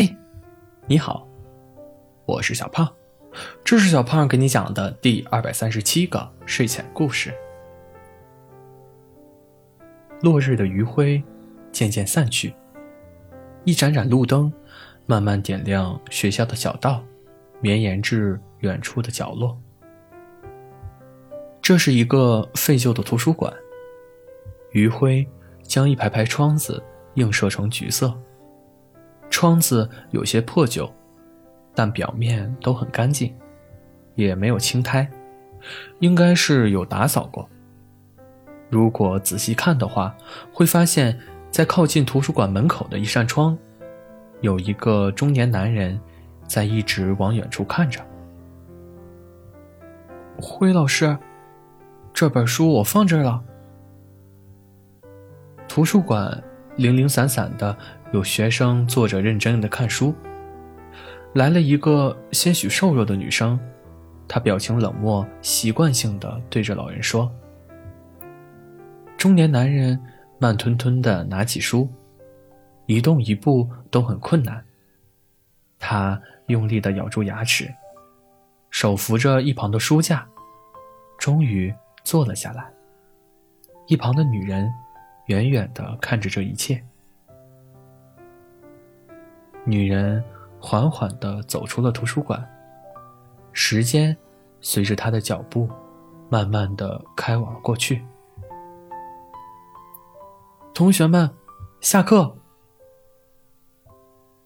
嘿，你好，我是小胖，这是小胖给你讲的第二百三十七个睡前故事。落日的余晖渐渐散去，一盏盏路灯慢慢点亮学校的小道，绵延至远处的角落。这是一个废旧的图书馆，余晖将一排排窗子映射成橘色。窗子有些破旧，但表面都很干净，也没有青苔，应该是有打扫过。如果仔细看的话，会发现，在靠近图书馆门口的一扇窗，有一个中年男人在一直往远处看着。辉老师，这本书我放这儿了。图书馆零零散散的。有学生坐着认真的看书，来了一个些许瘦弱的女生，她表情冷漠，习惯性的对着老人说。中年男人慢吞吞的拿起书，一动一步都很困难。他用力的咬住牙齿，手扶着一旁的书架，终于坐了下来。一旁的女人远远的看着这一切。女人缓缓地走出了图书馆，时间随着她的脚步慢慢地开往过去。同学们，下课。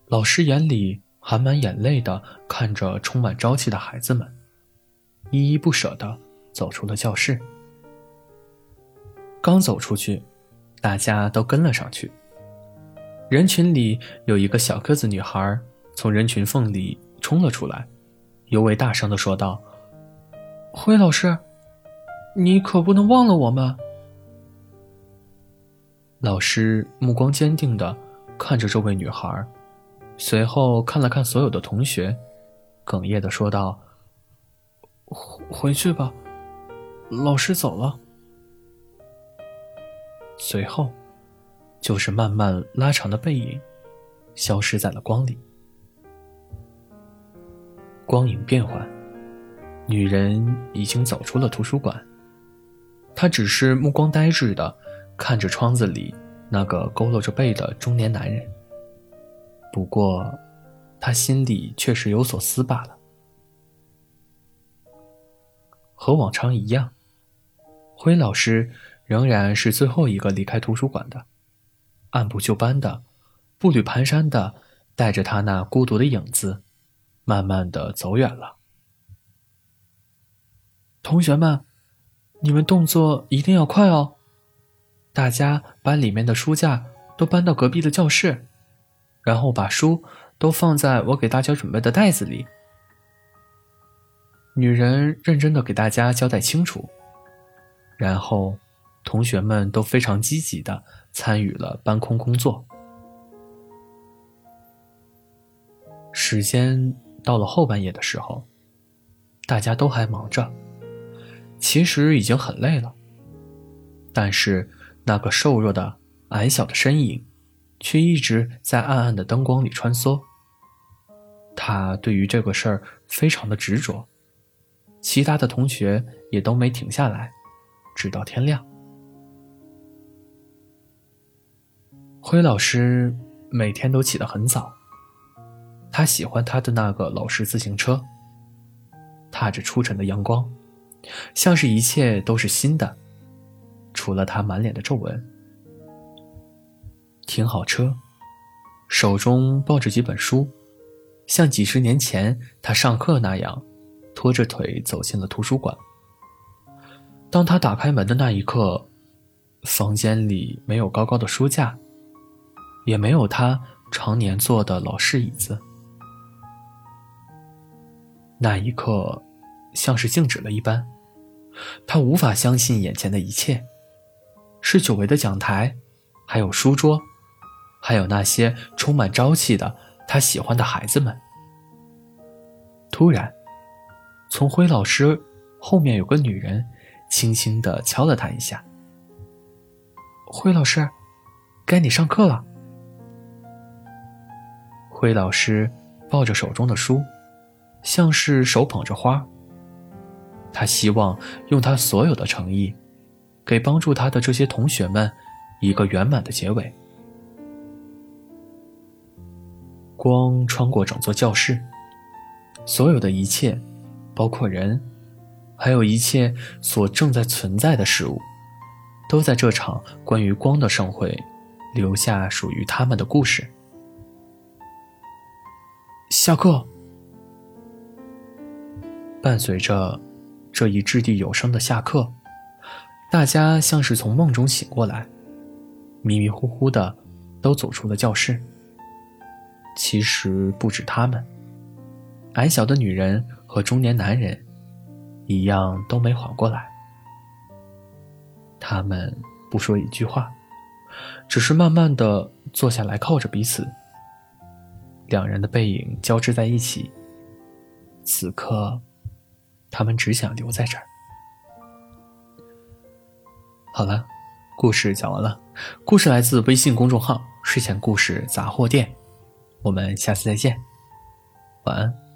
老师眼里含满眼泪的看着充满朝气的孩子们，依依不舍的走出了教室。刚走出去，大家都跟了上去。人群里有一个小个子女孩，从人群缝里冲了出来，尤为大声的说道：“辉老师，你可不能忘了我们。”老师目光坚定的看着这位女孩，随后看了看所有的同学，哽咽的说道：“回回去吧，老师走了。”随后。就是慢慢拉长的背影，消失在了光里。光影变幻，女人已经走出了图书馆。她只是目光呆滞的看着窗子里那个佝偻着背的中年男人。不过，她心里确实有所思罢了。和往常一样，辉老师仍然是最后一个离开图书馆的。按部就班的，步履蹒跚的，带着他那孤独的影子，慢慢的走远了。同学们，你们动作一定要快哦！大家把里面的书架都搬到隔壁的教室，然后把书都放在我给大家准备的袋子里。女人认真的给大家交代清楚，然后。同学们都非常积极的参与了搬空工作。时间到了后半夜的时候，大家都还忙着，其实已经很累了。但是那个瘦弱的、矮小的身影，却一直在暗暗的灯光里穿梭。他对于这个事儿非常的执着，其他的同学也都没停下来，直到天亮。辉老师每天都起得很早。他喜欢他的那个老式自行车，踏着初晨的阳光，像是一切都是新的，除了他满脸的皱纹。停好车，手中抱着几本书，像几十年前他上课那样，拖着腿走进了图书馆。当他打开门的那一刻，房间里没有高高的书架。也没有他常年坐的老式椅子。那一刻，像是静止了一般，他无法相信眼前的一切，是久违的讲台，还有书桌，还有那些充满朝气的他喜欢的孩子们。突然，从辉老师后面有个女人，轻轻的敲了他一下。辉老师，该你上课了。灰老师抱着手中的书，像是手捧着花。他希望用他所有的诚意，给帮助他的这些同学们一个圆满的结尾。光穿过整座教室，所有的一切，包括人，还有一切所正在存在的事物，都在这场关于光的盛会留下属于他们的故事。下课，伴随着。这一掷地有声的下课，大家像是从梦中醒过来，迷迷糊糊的都走出了教室。其实不止他们，矮小的女人和中年男人一样都没缓过来。他们不说一句话，只是慢慢的坐下来靠着彼此，两人的背影交织在一起。此刻。他们只想留在这儿。好了，故事讲完了。故事来自微信公众号“睡前故事杂货店”。我们下次再见，晚安。